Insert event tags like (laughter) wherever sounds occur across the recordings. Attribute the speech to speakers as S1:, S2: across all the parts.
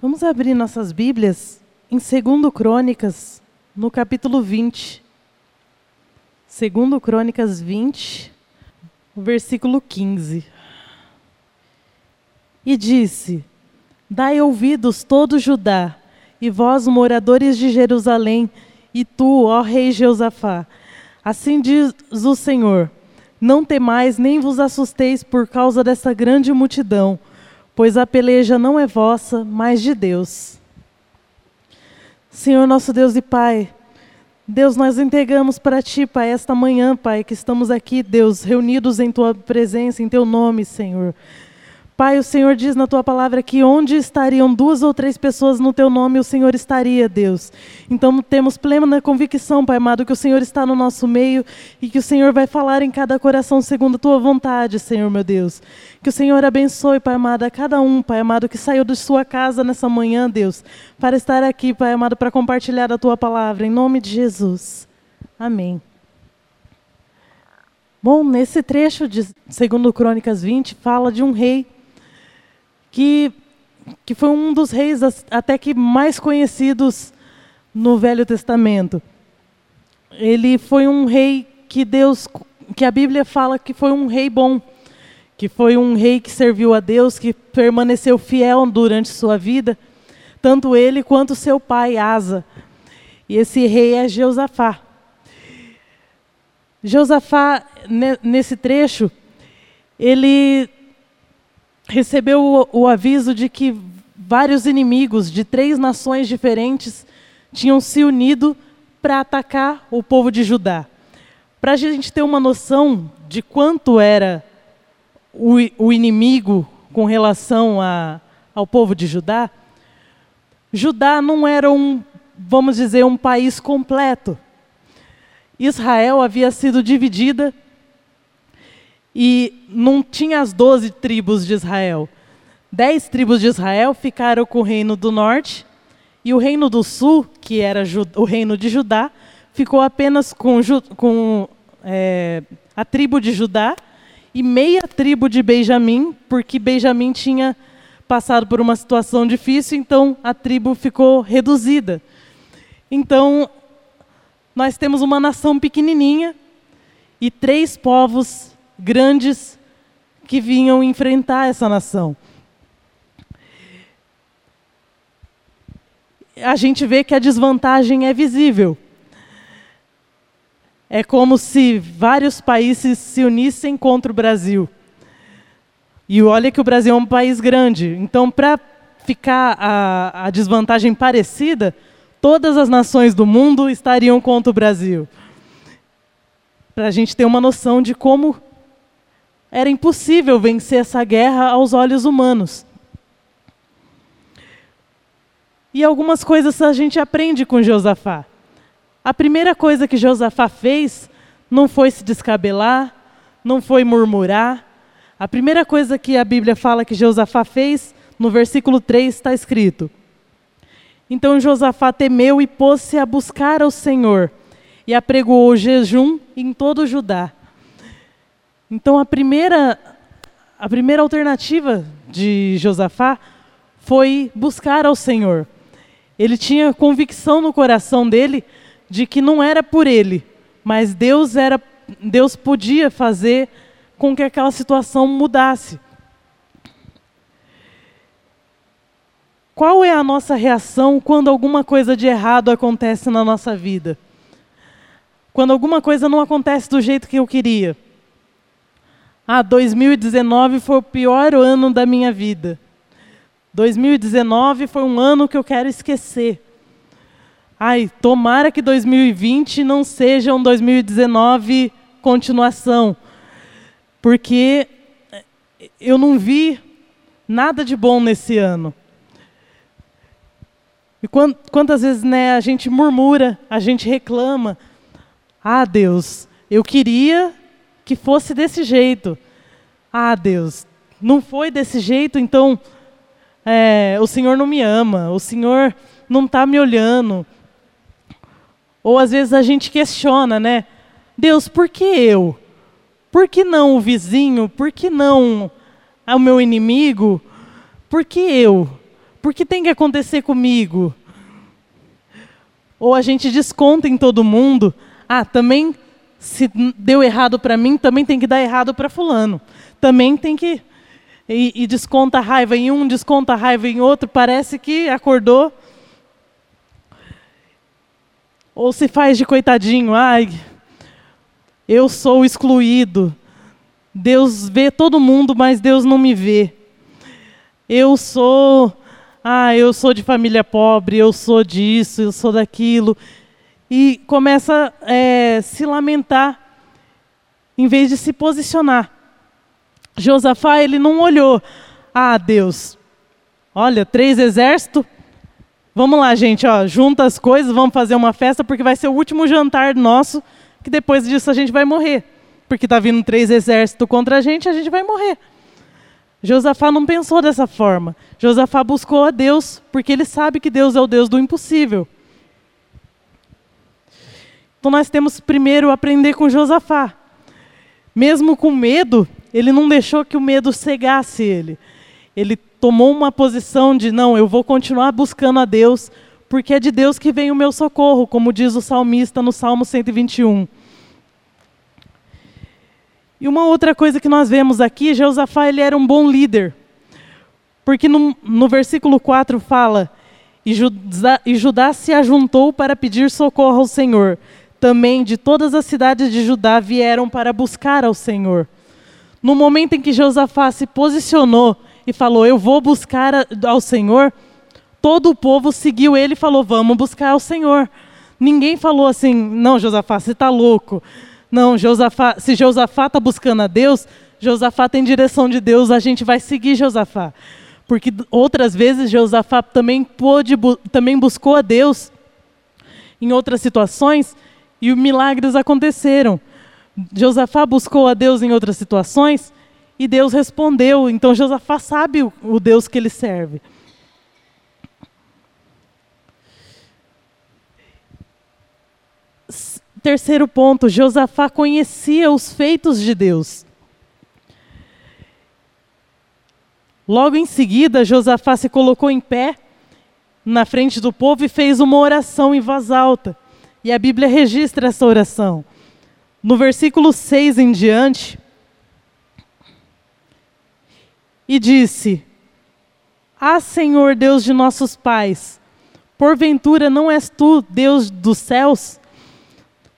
S1: Vamos abrir nossas Bíblias em 2 Crônicas, no capítulo 20. 2 Crônicas 20, versículo 15. E disse: Dai ouvidos todo Judá, e vós, moradores de Jerusalém, e tu, ó rei Jeosafá. Assim diz o Senhor: Não temais nem vos assusteis por causa dessa grande multidão pois a peleja não é vossa, mas de Deus. Senhor nosso Deus e Pai, Deus, nós entregamos para Ti, Pai, esta manhã, Pai, que estamos aqui, Deus, reunidos em Tua presença, em Teu nome, Senhor. Pai, o Senhor diz na tua palavra que onde estariam duas ou três pessoas no teu nome, o Senhor estaria, Deus. Então temos plena convicção, Pai amado, que o Senhor está no nosso meio e que o Senhor vai falar em cada coração segundo a tua vontade, Senhor meu Deus. Que o Senhor abençoe, Pai amado, a cada um, Pai amado, que saiu de sua casa nessa manhã, Deus, para estar aqui, Pai amado, para compartilhar a tua palavra, em nome de Jesus. Amém. Bom, nesse trecho de 2 Crônicas 20, fala de um rei que, que foi um dos reis até que mais conhecidos no Velho Testamento. Ele foi um rei que Deus, que a Bíblia fala que foi um rei bom, que foi um rei que serviu a Deus, que permaneceu fiel durante sua vida, tanto ele quanto seu pai Asa. E esse rei é Jeosafá. Jeosafá, nesse trecho, ele recebeu o, o aviso de que vários inimigos de três nações diferentes tinham se unido para atacar o povo de Judá. Para a gente ter uma noção de quanto era o, o inimigo com relação a, ao povo de Judá, Judá não era um, vamos dizer, um país completo. Israel havia sido dividida e não tinha as doze tribos de Israel. Dez tribos de Israel ficaram com o reino do norte, e o reino do sul, que era o reino de Judá, ficou apenas com, com é, a tribo de Judá e meia tribo de Benjamim, porque Benjamim tinha passado por uma situação difícil, então a tribo ficou reduzida. Então, nós temos uma nação pequenininha e três povos grandes que vinham enfrentar essa nação. A gente vê que a desvantagem é visível. É como se vários países se unissem contra o Brasil. E olha que o Brasil é um país grande. Então, para ficar a, a desvantagem parecida, todas as nações do mundo estariam contra o Brasil. Para a gente ter uma noção de como era impossível vencer essa guerra aos olhos humanos. E algumas coisas a gente aprende com Josafá. A primeira coisa que Josafá fez não foi se descabelar, não foi murmurar. A primeira coisa que a Bíblia fala que Josafá fez, no versículo 3 está escrito: Então Josafá temeu e pôs-se a buscar ao Senhor, e apregoou jejum em todo o Judá. Então a primeira, a primeira alternativa de Josafá foi buscar ao Senhor. Ele tinha convicção no coração dele de que não era por ele, mas Deus era Deus podia fazer com que aquela situação mudasse. Qual é a nossa reação quando alguma coisa de errado acontece na nossa vida? Quando alguma coisa não acontece do jeito que eu queria? Ah, 2019 foi o pior ano da minha vida. 2019 foi um ano que eu quero esquecer. Ai, tomara que 2020 não seja um 2019 continuação, porque eu não vi nada de bom nesse ano. E quantas vezes né, a gente murmura, a gente reclama. Ah, Deus, eu queria que fosse desse jeito. Ah, Deus, não foi desse jeito, então é, o Senhor não me ama, o Senhor não está me olhando. Ou às vezes a gente questiona, né? Deus, por que eu? Por que não o vizinho? Por que não o meu inimigo? Por que eu? Por que tem que acontecer comigo? Ou a gente desconta em todo mundo. Ah, também se deu errado para mim, também tem que dar errado para fulano. Também tem que e, e, desconta a raiva em um, desconta a raiva em outro, parece que acordou. Ou se faz de coitadinho, ai, eu sou excluído. Deus vê todo mundo, mas Deus não me vê. Eu sou, ah, eu sou de família pobre, eu sou disso, eu sou daquilo. E começa a é, se lamentar, em vez de se posicionar. Josafá, ele não olhou, ah, Deus, olha, três exércitos, vamos lá, gente, ó, junta as coisas, vamos fazer uma festa, porque vai ser o último jantar nosso, que depois disso a gente vai morrer. Porque está vindo três exércitos contra a gente, a gente vai morrer. Josafá não pensou dessa forma. Josafá buscou a Deus, porque ele sabe que Deus é o Deus do impossível. Então nós temos primeiro aprender com Josafá. Mesmo com medo, ele não deixou que o medo cegasse ele. Ele tomou uma posição de não, eu vou continuar buscando a Deus, porque é de Deus que vem o meu socorro, como diz o salmista no Salmo 121. E uma outra coisa que nós vemos aqui, Josafá ele era um bom líder. Porque no, no versículo 4 fala: e Judá, e Judá se ajuntou para pedir socorro ao Senhor. Também de todas as cidades de Judá vieram para buscar ao Senhor. No momento em que Josafá se posicionou e falou: Eu vou buscar ao Senhor, todo o povo seguiu ele e falou: Vamos buscar ao Senhor. Ninguém falou assim: Não, Josafá, você está louco. Não, Josafá, se Josafá está buscando a Deus, Josafá tem direção de Deus, a gente vai seguir Josafá. Porque outras vezes Josafá também pôde, também buscou a Deus em outras situações e milagres aconteceram. Josafá buscou a Deus em outras situações e Deus respondeu. Então Josafá sabe o, Deus que ele serve. Terceiro ponto, Josafá conhecia os feitos de Deus. Logo em seguida, Josafá se colocou em pé na frente do povo e fez uma oração em voz alta. E a Bíblia registra essa oração. No versículo 6 em diante, e disse: Ah, Senhor Deus de nossos pais, porventura não és tu Deus dos céus?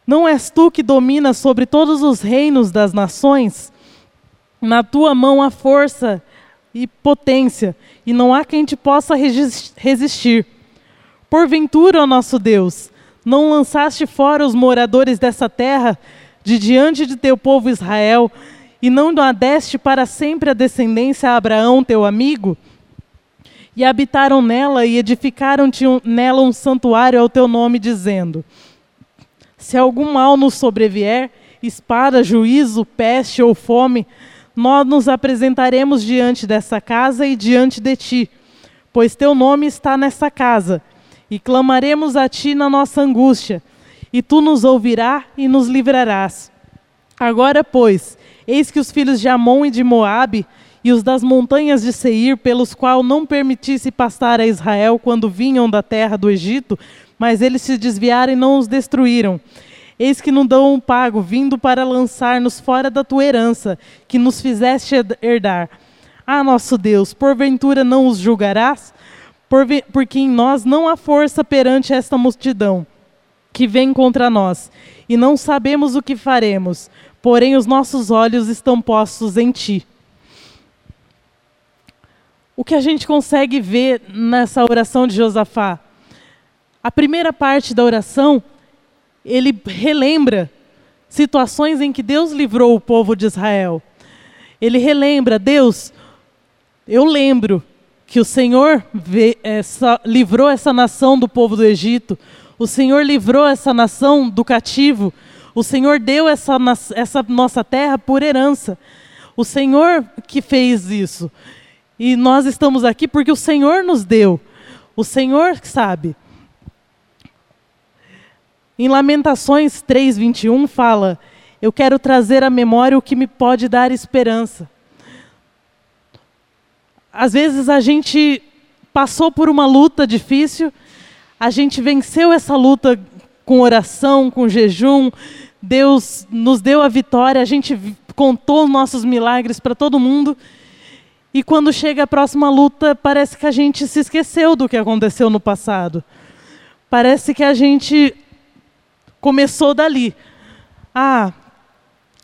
S1: Não és tu que dominas sobre todos os reinos das nações? Na tua mão há força e potência, e não há quem te possa resistir. Porventura, ó nosso Deus, não lançaste fora os moradores dessa terra de diante de teu povo Israel, e não adeste para sempre a descendência a Abraão, teu amigo? E habitaram nela e edificaram nela um santuário ao teu nome, dizendo: Se algum mal nos sobrevier, espada, juízo, peste ou fome, nós nos apresentaremos diante dessa casa e diante de ti, pois teu nome está nessa casa, e clamaremos a ti na nossa angústia e tu nos ouvirás e nos livrarás. Agora, pois, eis que os filhos de Amon e de Moabe e os das montanhas de Seir, pelos qual não permitisse passar a Israel quando vinham da terra do Egito, mas eles se desviaram e não os destruíram. Eis que nos dão um pago, vindo para lançar-nos fora da tua herança, que nos fizeste herdar. Ah, nosso Deus, porventura não os julgarás? Porque em nós não há força perante esta multidão que vem contra nós, e não sabemos o que faremos, porém os nossos olhos estão postos em ti. O que a gente consegue ver nessa oração de Josafá? A primeira parte da oração, ele relembra situações em que Deus livrou o povo de Israel. Ele relembra, Deus, eu lembro que o Senhor essa, livrou essa nação do povo do Egito, o Senhor livrou essa nação do cativo. O Senhor deu essa, essa nossa terra por herança. O Senhor que fez isso. E nós estamos aqui porque o Senhor nos deu. O Senhor sabe. Em Lamentações 3:21 fala: "Eu quero trazer à memória o que me pode dar esperança". Às vezes a gente passou por uma luta difícil, a gente venceu essa luta com oração, com jejum. Deus nos deu a vitória, a gente contou nossos milagres para todo mundo. E quando chega a próxima luta, parece que a gente se esqueceu do que aconteceu no passado. Parece que a gente começou dali. Ah,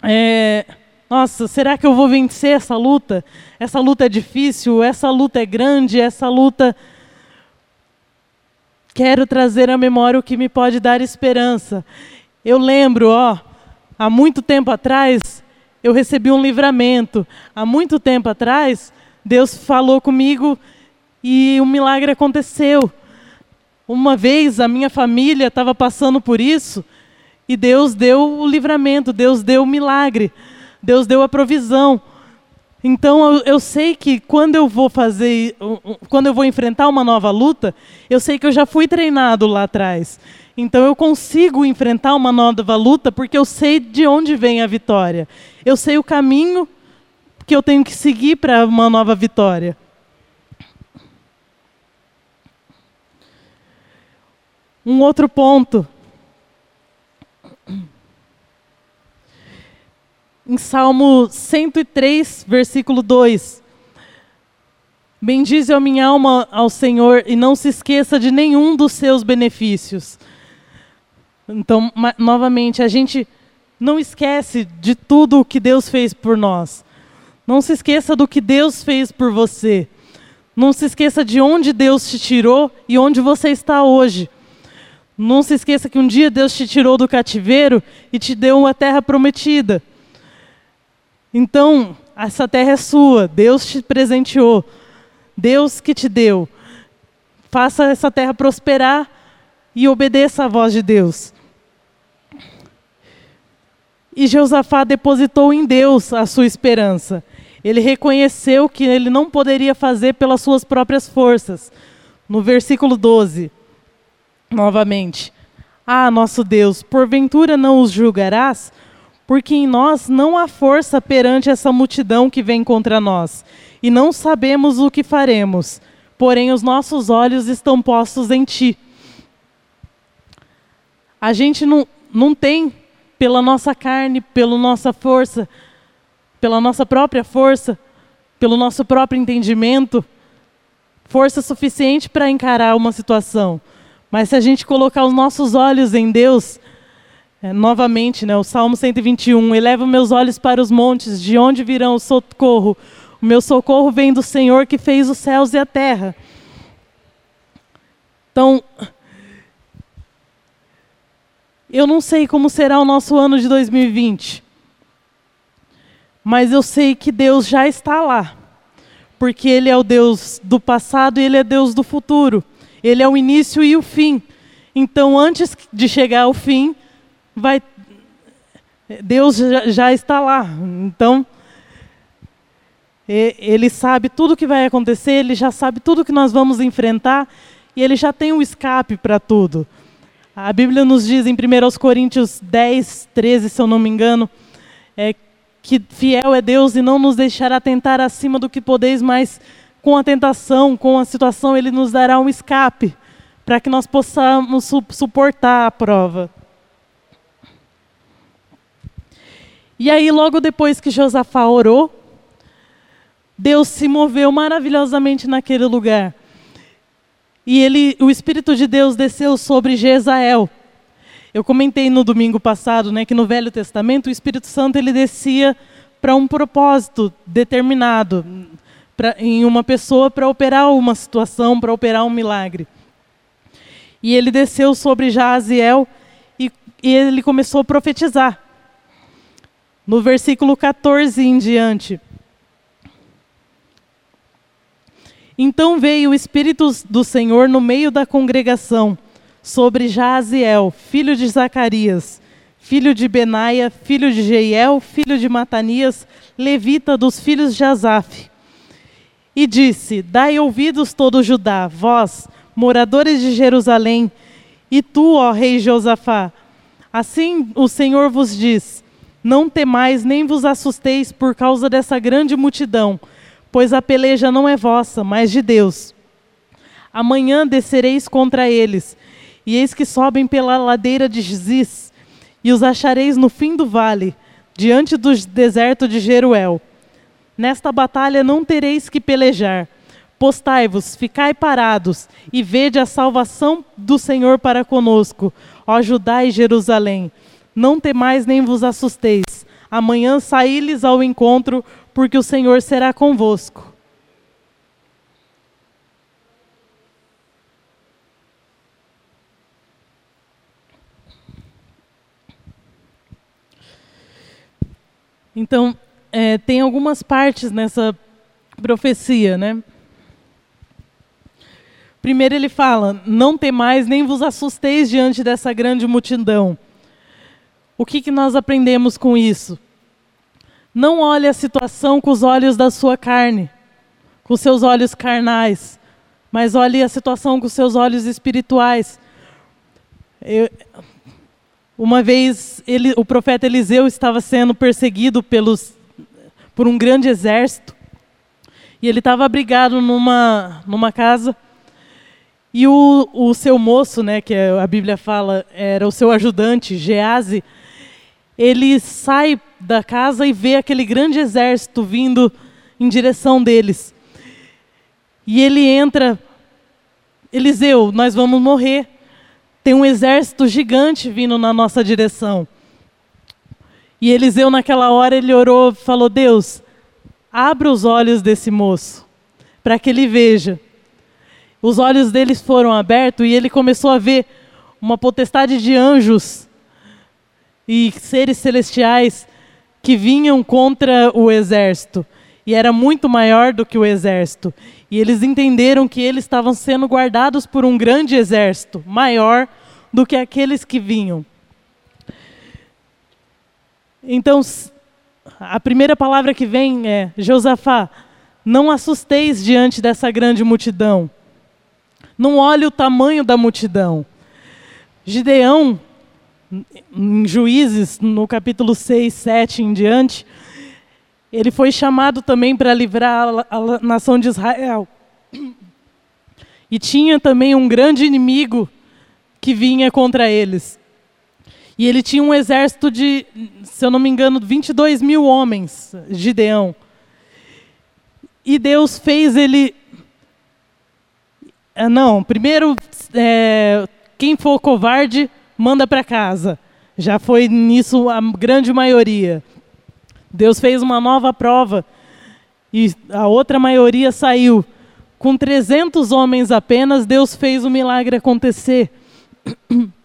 S1: é, nossa, será que eu vou vencer essa luta? Essa luta é difícil, essa luta é grande, essa luta. Quero trazer à memória o que me pode dar esperança. Eu lembro, ó, há muito tempo atrás, eu recebi um livramento. Há muito tempo atrás, Deus falou comigo e um milagre aconteceu. Uma vez a minha família estava passando por isso e Deus deu o livramento, Deus deu o milagre, Deus deu a provisão. Então eu, eu, sei que quando eu vou fazer, quando eu vou enfrentar uma nova luta, eu sei que eu já fui treinado lá atrás. Então eu consigo enfrentar uma nova luta porque eu sei de onde vem a vitória. Eu sei o caminho que eu tenho que seguir para uma nova vitória. Um outro ponto em Salmo 103, versículo 2. Bendize a minha alma ao Senhor e não se esqueça de nenhum dos seus benefícios. Então, novamente, a gente não esquece de tudo o que Deus fez por nós. Não se esqueça do que Deus fez por você. Não se esqueça de onde Deus te tirou e onde você está hoje. Não se esqueça que um dia Deus te tirou do cativeiro e te deu uma terra prometida. Então, essa terra é sua, Deus te presenteou, Deus que te deu. Faça essa terra prosperar e obedeça à voz de Deus. E Josafá depositou em Deus a sua esperança. Ele reconheceu que ele não poderia fazer pelas suas próprias forças. No versículo 12, novamente. Ah, nosso Deus, porventura não os julgarás? Porque em nós não há força perante essa multidão que vem contra nós, e não sabemos o que faremos, porém os nossos olhos estão postos em Ti. A gente não, não tem, pela nossa carne, pela nossa força, pela nossa própria força, pelo nosso próprio entendimento, força suficiente para encarar uma situação. Mas se a gente colocar os nossos olhos em Deus, é, novamente, né, o Salmo 121, eleva meus olhos para os montes, de onde virão o socorro? O meu socorro vem do Senhor que fez os céus e a terra. Então, eu não sei como será o nosso ano de 2020, mas eu sei que Deus já está lá, porque Ele é o Deus do passado e Ele é Deus do futuro. Ele é o início e o fim. Então, antes de chegar ao fim, vai Deus já, já está lá. Então, ele sabe tudo o que vai acontecer, ele já sabe tudo que nós vamos enfrentar e ele já tem um escape para tudo. A Bíblia nos diz em 1 Coríntios 10, 13, se eu não me engano, é, que fiel é Deus e não nos deixará tentar acima do que podeis, mas com a tentação, com a situação, Ele nos dará um escape para que nós possamos su suportar a prova. E aí, logo depois que Josafá orou, Deus se moveu maravilhosamente naquele lugar. E ele, o Espírito de Deus desceu sobre Jezael. Eu comentei no domingo passado, né, que no Velho Testamento o Espírito Santo ele descia para um propósito determinado, pra, em uma pessoa para operar uma situação, para operar um milagre. E ele desceu sobre Jaziel e, e ele começou a profetizar no versículo 14 em diante. Então veio o Espírito do Senhor no meio da congregação sobre Jaziel, filho de Zacarias, filho de Benaia, filho de Jeiel, filho de Matanias, levita dos filhos de Asaf. E disse: Dai ouvidos todo Judá, vós, moradores de Jerusalém, e tu, ó rei Josafá. Assim o Senhor vos diz: não temais nem vos assusteis por causa dessa grande multidão, pois a peleja não é vossa, mas de Deus. Amanhã descereis contra eles, e eis que sobem pela ladeira de Ziz, e os achareis no fim do vale, diante do deserto de Jeruel. Nesta batalha não tereis que pelejar. Postai-vos, ficai parados, e vede a salvação do Senhor para conosco, ó Judá e Jerusalém. Não temais nem vos assusteis. Amanhã saí-lhes ao encontro, porque o Senhor será convosco. Então, é, tem algumas partes nessa profecia, né? Primeiro ele fala: Não temais nem vos assusteis diante dessa grande multidão. O que, que nós aprendemos com isso? Não olhe a situação com os olhos da sua carne, com seus olhos carnais, mas olhe a situação com seus olhos espirituais. Eu, uma vez ele, o profeta Eliseu estava sendo perseguido pelos, por um grande exército e ele estava abrigado numa, numa casa e o, o seu moço, né, que a Bíblia fala era o seu ajudante, Gease, ele sai da casa e vê aquele grande exército vindo em direção deles. E ele entra, Eliseu, nós vamos morrer. Tem um exército gigante vindo na nossa direção. E Eliseu, naquela hora, ele orou, falou: Deus, abra os olhos desse moço, para que ele veja. Os olhos deles foram abertos e ele começou a ver uma potestade de anjos e seres celestiais que vinham contra o exército. E era muito maior do que o exército. E eles entenderam que eles estavam sendo guardados por um grande exército, maior do que aqueles que vinham. Então, a primeira palavra que vem é: Josafá, não assusteis diante dessa grande multidão. Não olhe o tamanho da multidão. Gideão, em Juízes, no capítulo 6, 7 em diante, ele foi chamado também para livrar a, nação de Israel. E tinha também um grande inimigo que vinha contra eles. E ele tinha um exército de, se eu não me engano, 22 mil homens, Gideão. E Deus fez ele. É, não, primeiro, é, quem for covarde, manda para casa. Já foi nisso a grande maioria. Deus fez uma nova prova e a outra maioria saiu. Com 300 homens apenas, Deus fez o milagre acontecer. (clears throat)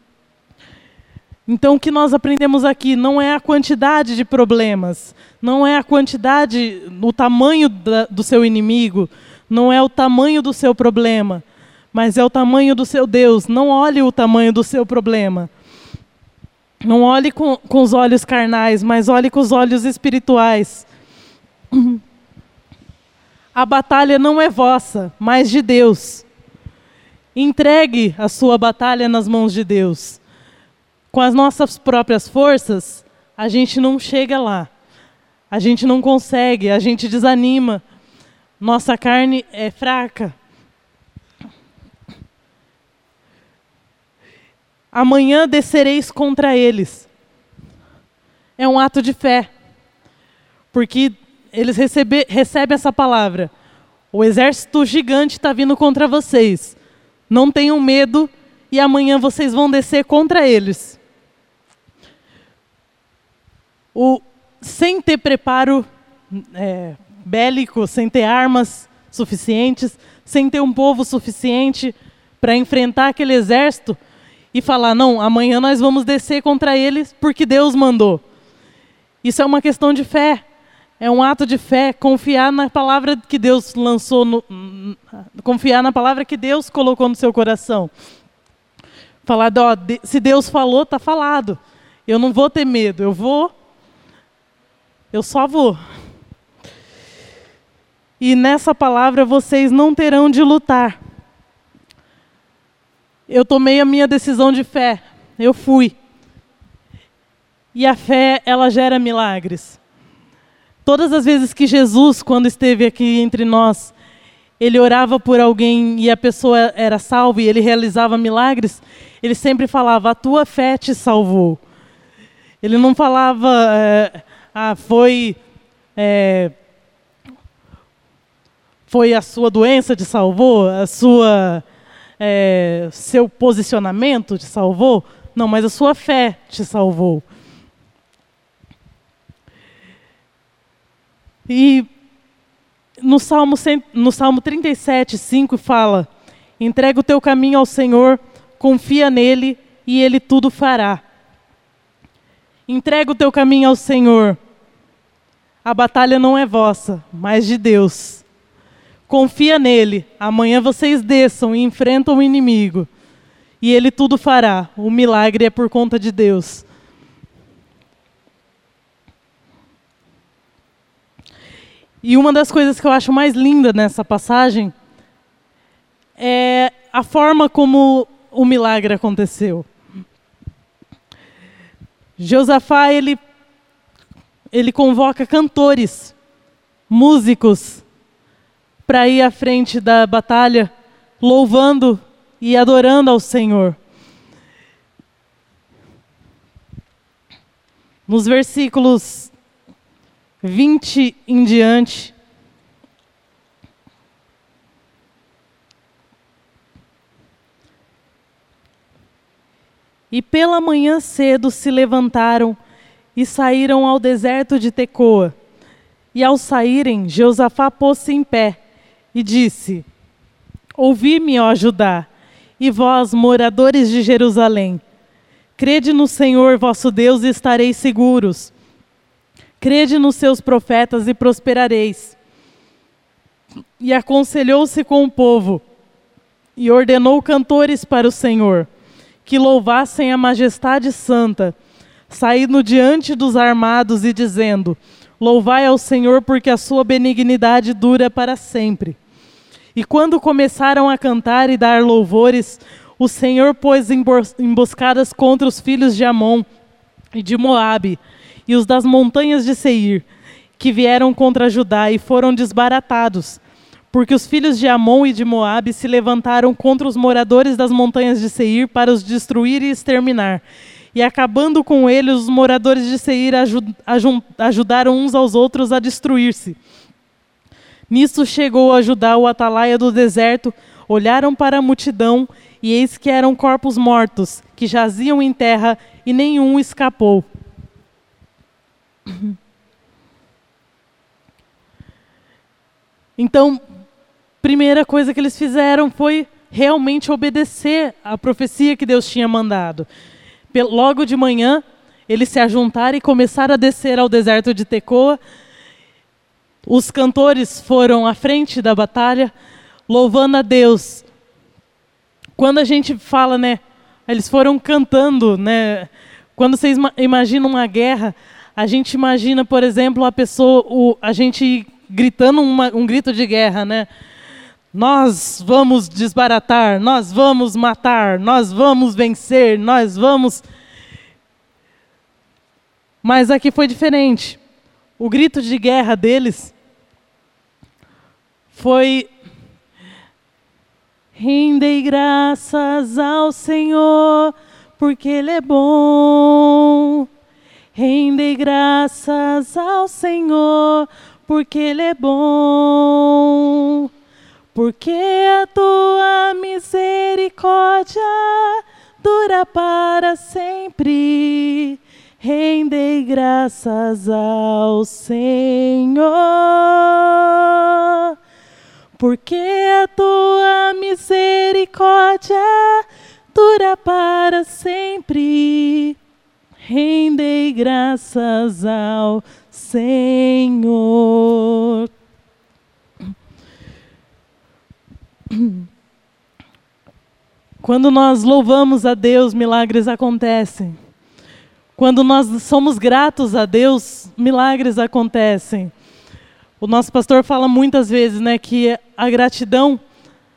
S1: Então, o que nós aprendemos aqui não é a quantidade de problemas, não é a quantidade, o tamanho da, do seu inimigo, não é o tamanho do seu problema, mas é o tamanho do seu Deus. Não olhe o tamanho do seu problema. Não olhe com, com os olhos carnais, mas olhe com os olhos espirituais. (clears throat) A batalha não é vossa, mas de Deus. Entregue a sua batalha nas mãos de Deus. Com as nossas próprias forças, a gente não chega lá. A gente não consegue, a gente desanima. Nossa carne é fraca. Amanhã descereis contra eles. É um ato de fé. Porque eles recebe, recebem essa palavra. O exército gigante está vindo contra vocês. Não tenham medo e amanhã vocês vão descer contra eles. O, sem ter preparo é, bélico, sem ter armas suficientes, sem ter um povo suficiente para enfrentar aquele exército, e falar: não, amanhã nós vamos descer contra eles porque Deus mandou. Isso é uma questão de fé. É um ato de fé, confiar na palavra que Deus lançou, no, confiar na palavra que Deus colocou no seu coração. Falar, ó, se Deus falou, está falado. Eu não vou ter medo, eu vou, eu só vou. E nessa palavra vocês não terão de lutar eu tomei a minha decisão de fé. Eu fui. E a fé, ela gera milagres. Todas as vezes que Jesus, quando esteve aqui entre nós, ele orava por alguém e a pessoa era salva e ele realizava milagres, ele sempre falava: A tua fé te salvou. Ele não falava, é, ah, foi. É, foi a sua doença te salvou, a sua é, seu posicionamento te salvou, não, mas a sua fé te salvou. E no Salmo, no Salmo 37, 5 fala: entrega o teu caminho ao Senhor, confia nele e ele tudo fará. Entrega o teu caminho ao Senhor. A batalha não é vossa, mas de Deus. Confia nele. Amanhã vocês desçam e enfrentam o inimigo. E ele tudo fará. O milagre é por conta de Deus. E uma das coisas que eu acho mais linda nessa passagem é a forma como o milagre aconteceu. Josafá, ele, ele convoca cantores, músicos, para ir à frente da batalha, louvando e adorando ao Senhor. Nos versículos 20 em diante. E pela manhã cedo se levantaram e saíram ao deserto de Tecoa. E ao saírem, Josafá pôs-se em pé e disse: Ouvi-me, ó Judá, e vós, moradores de Jerusalém. Crede no Senhor vosso Deus e estareis seguros. Crede nos seus profetas e prosperareis. E aconselhou-se com o povo, e ordenou cantores para o Senhor, que louvassem a majestade santa, saindo diante dos armados e dizendo: Louvai ao Senhor, porque a sua benignidade dura para sempre. E quando começaram a cantar e dar louvores, o Senhor pôs emboscadas contra os filhos de Amon e de Moabe, e os das montanhas de Seir, que vieram contra Judá e foram desbaratados, porque os filhos de Amon e de Moabe se levantaram contra os moradores das montanhas de Seir para os destruir e exterminar. E acabando com eles, os moradores de Seir ajudaram uns aos outros a destruir-se. Nisso chegou a Judá o atalaia do deserto, olharam para a multidão, e eis que eram corpos mortos, que jaziam em terra, e nenhum escapou. (clears throat) Então, primeira coisa que eles fizeram foi realmente obedecer à profecia que Deus tinha mandado. Logo de manhã, eles se ajuntaram e começaram a descer ao deserto de Tecoa. Os cantores foram à frente da batalha, louvando a Deus. Quando a gente fala, né, eles foram cantando, né? Quando vocês imaginam uma guerra, a gente imagina, por exemplo, a pessoa, o, a gente gritando uma, um grito de guerra, né? Nós vamos desbaratar, nós vamos matar, nós vamos vencer, nós vamos. Mas aqui foi diferente. O grito de guerra deles foi: Rendei graças ao Senhor, porque Ele é bom Rendei graças ao Senhor, porque Ele é bom. Porque a tua misericórdia dura para sempre. Rendei graças ao Senhor. Porque a tua misericórdia dura para sempre rendei graças ao Senhor. Quando nós louvamos a Deus, milagres acontecem. Quando nós somos gratos a Deus, milagres acontecem. O nosso pastor fala muitas vezes, né, que a gratidão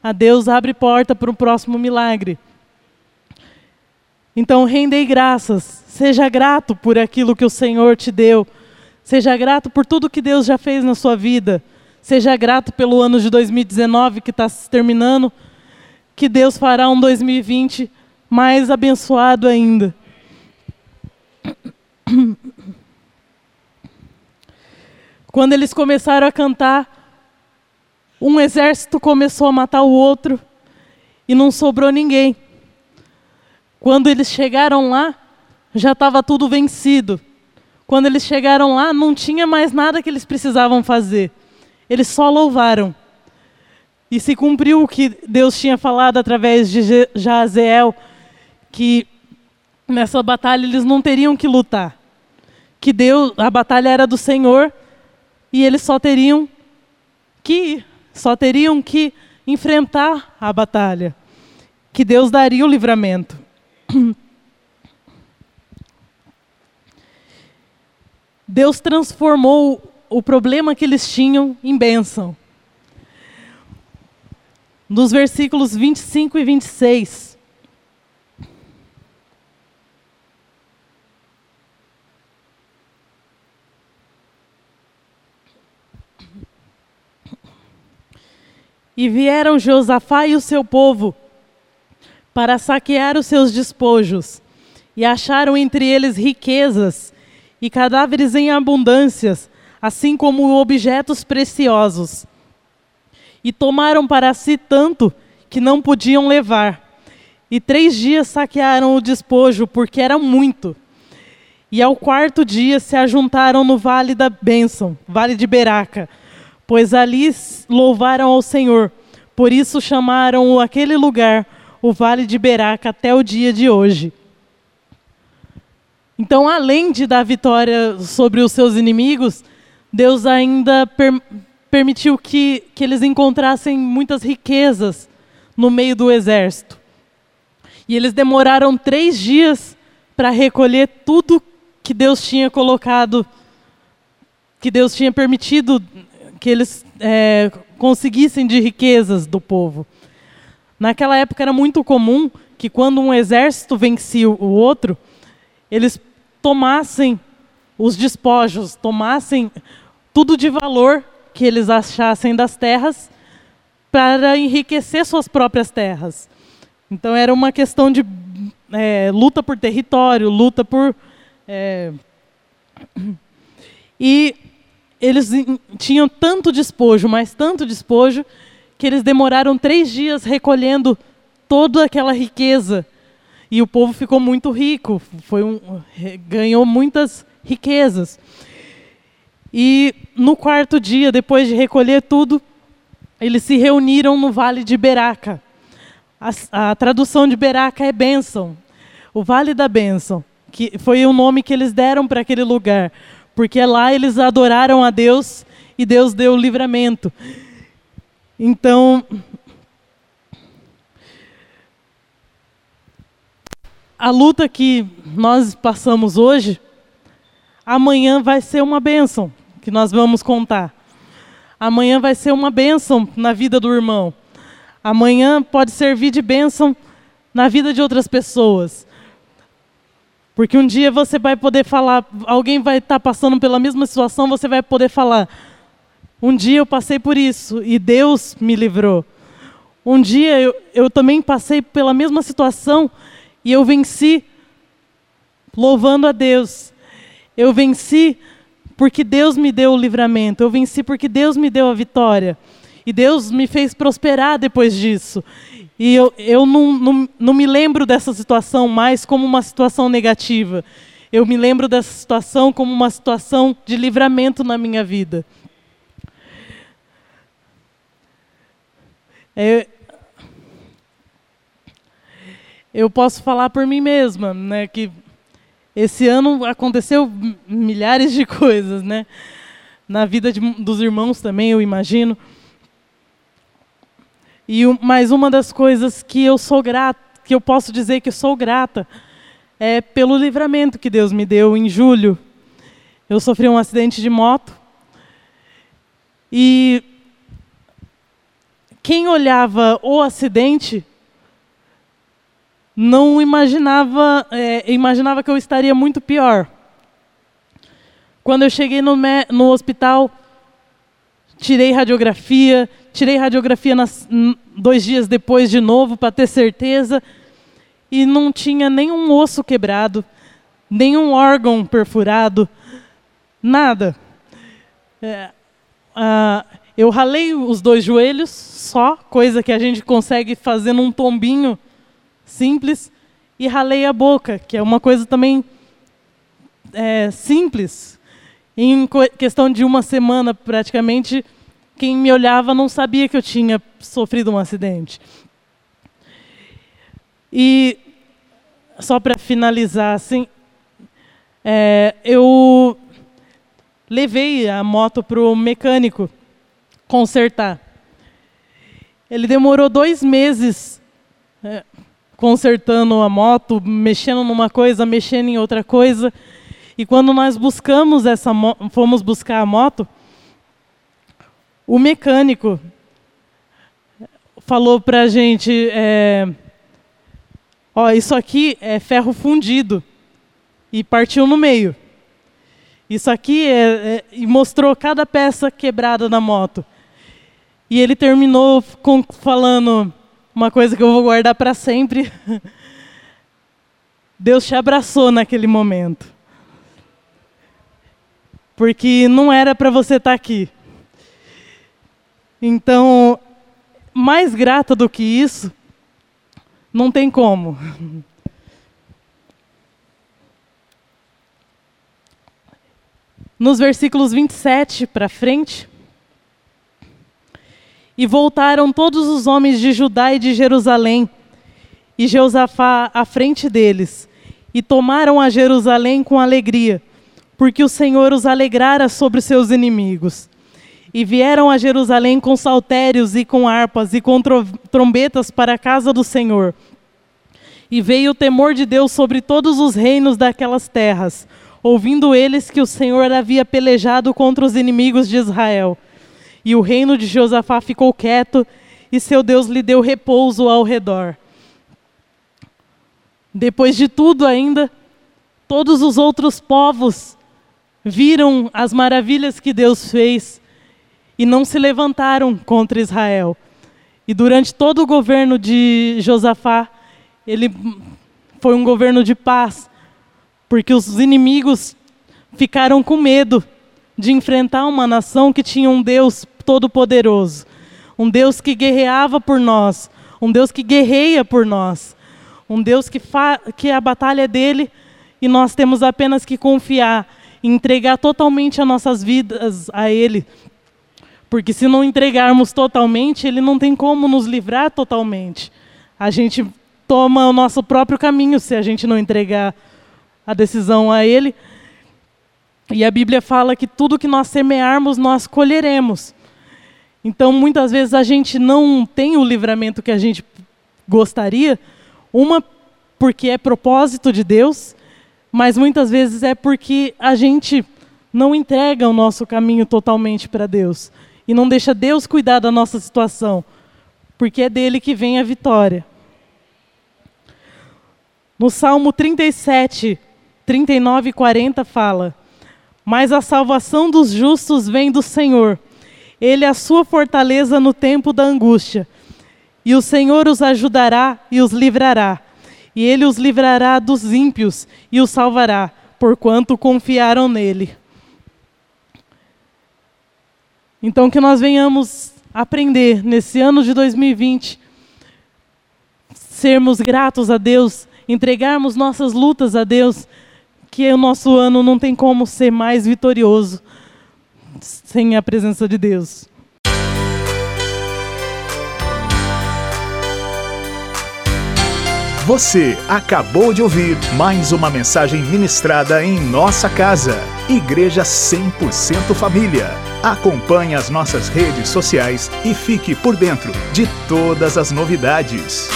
S1: a Deus abre porta para o próximo milagre. Então, rendei graças. Seja grato por aquilo que o Senhor te deu. Seja grato por tudo que Deus já fez na sua vida. Seja grato pelo ano de 2019 que está se terminando, que Deus fará um 2020 mais abençoado ainda. Quando eles começaram a cantar, um exército começou a matar o outro e não sobrou ninguém. Quando eles chegaram lá, já estava tudo vencido. Quando eles chegaram lá, não tinha mais nada que eles precisavam fazer. Eles só louvaram. E se cumpriu o que Deus tinha falado através de Jaziel, que nessa batalha eles não teriam que lutar. Que Deus, a batalha era do Senhor e eles só teriam que ir, só teriam que enfrentar a batalha. Que Deus daria o livramento. (clears throat) Deus transformou o problema que eles tinham em bênção. Nos versículos 25 e 26. E vieram Josafá e o seu povo para saquear os seus despojos, e acharam entre eles riquezas e cadáveres em abundâncias, assim como objetos preciosos. E tomaram para si tanto que não podiam levar. E três dias saquearam o despojo, porque era muito. E ao quarto dia se ajuntaram no vale da bênção, vale de Beraca, pois ali louvaram ao Senhor. Por isso chamaram aquele lugar o vale de Beraca até o dia de hoje. Então, além de dar vitória sobre os seus inimigos, Deus ainda per permitiu que, que eles encontrassem muitas riquezas no meio do exército. E eles demoraram três dias para recolher tudo que Deus tinha colocado, que Deus tinha permitido que eles é, conseguissem de riquezas do povo. Naquela época era muito comum que quando um exército vencia o outro, eles tomassem os despojos, tomassem tudo de valor que eles achassem das terras para enriquecer suas próprias terras. Então era uma questão de é, luta por território, luta por. É, (clears throat) e eles tinham tanto despojo, mas tanto despojo, que eles demoraram três dias recolhendo toda aquela riqueza. E o povo ficou muito rico, foi um, ganhou muitas riquezas. E no quarto dia, depois de recolher tudo, eles se reuniram no Vale de Beraca. A, a tradução de Beraca é bênção, o Vale da Bênção, que foi o nome que eles deram para aquele lugar, porque lá eles adoraram a Deus e Deus deu o livramento. Então, a luta que nós passamos hoje, amanhã vai ser uma bênção, que nós vamos contar. Amanhã vai ser uma bênção na vida do irmão. Amanhã pode servir de bênção na vida de outras pessoas. Porque um dia você vai poder falar, alguém vai estar passando pela mesma situação, você vai poder falar: um dia eu passei por isso e Deus me livrou. Um dia eu, eu também passei pela mesma situação e eu venci louvando a Deus. Eu venci porque Deus me deu o livramento. Eu venci porque Deus me deu a vitória. E Deus me fez prosperar depois disso. E eu, eu não, não, não me lembro dessa situação mais como uma situação negativa. Eu me lembro dessa situação como uma situação de livramento na minha vida. É, eu posso falar por mim mesma, né, que esse ano aconteceu milhares de (laughs) coisas, né, na vida de, dos irmãos também, eu imagino. E mais uma das coisas que eu sou grata, que eu posso dizer que sou grata, é pelo livramento que Deus me deu em julho. Eu sofri um acidente de moto e quem olhava o acidente não imaginava, é, imaginava que eu estaria muito pior. Quando eu cheguei no, no hospital, tirei radiografia, tirei radiografia nas, dois dias depois de novo para ter certeza e não tinha nenhum osso quebrado, nenhum órgão perfurado, nada. É, eu ralei os dois joelhos só, coisa que a gente consegue fazer num tombinho simples, e ralei a boca, que é uma coisa também é, simples. Em questão de uma semana, praticamente, quem me olhava não sabia que eu tinha sofrido um acidente. E só para finalizar, assim, é, eu levei a moto para o mecânico consertar. Ele demorou dois meses é, consertando a moto, mexendo numa coisa, mexendo em outra coisa. E quando nós buscamos essa fomos buscar a moto, o mecânico falou para a gente, é, ó, isso aqui é ferro fundido e partiu no meio. Isso aqui é, é, e mostrou cada peça quebrada na moto. E ele terminou com, falando uma coisa que eu vou guardar para sempre. (laughs) Deus te abraçou naquele momento. Porque não era para você estar tá aqui. Então, mais grata do que isso, não tem como. Nos versículos 27 para frente, e voltaram todos os homens de Judá e de Jerusalém, e Jeosafá à frente deles, e tomaram a Jerusalém com alegria, porque o Senhor os alegrara sobre seus inimigos. E vieram a Jerusalém com saltérios e com harpas e com trombetas para a casa do Senhor. E veio o temor de Deus sobre todos os reinos daquelas terras, ouvindo eles que o Senhor havia pelejado contra os inimigos de Israel. E o reino de Josafá ficou quieto, e seu Deus lhe deu repouso ao redor. Depois de tudo, ainda, todos os outros povos viram as maravilhas que Deus fez e não se levantaram contra Israel. E durante todo o governo de Josafá, ele foi um governo de paz, porque os inimigos ficaram com medo de enfrentar uma nação que tinha um Deus todo-poderoso, um Deus que guerreava por nós, um Deus que guerreia por nós, um Deus que, que a batalha é dele e nós temos apenas que confiar entregar totalmente as nossas vidas a Ele. Porque se não entregarmos totalmente, Ele não tem como nos livrar totalmente. A gente toma o nosso próprio caminho se a gente não entregar a decisão a Ele. E a Bíblia fala que tudo que nós semearmos, nós colheremos. Então, muitas vezes a gente não tem o livramento que a gente gostaria, uma porque é propósito de Deus, mas muitas vezes é porque a gente não entrega o nosso caminho totalmente para Deus e não deixa Deus cuidar da nossa situação, porque é dele que vem a vitória. No Salmo 37, 39 e 40 fala: Mas a salvação dos justos vem do Senhor ele é a sua fortaleza no tempo da angústia. E o Senhor os ajudará e os livrará. E ele os livrará dos ímpios e os salvará, porquanto confiaram nele. Então, que nós venhamos aprender nesse ano de 2020, sermos gratos a Deus, entregarmos nossas lutas a Deus, que o nosso ano não tem como ser mais vitorioso sem a presença de Deus.
S2: Você acabou de ouvir mais uma mensagem ministrada em nossa casa. Igreja 100% Família. Acompanhe as nossas redes sociais e fique por dentro de todas as novidades.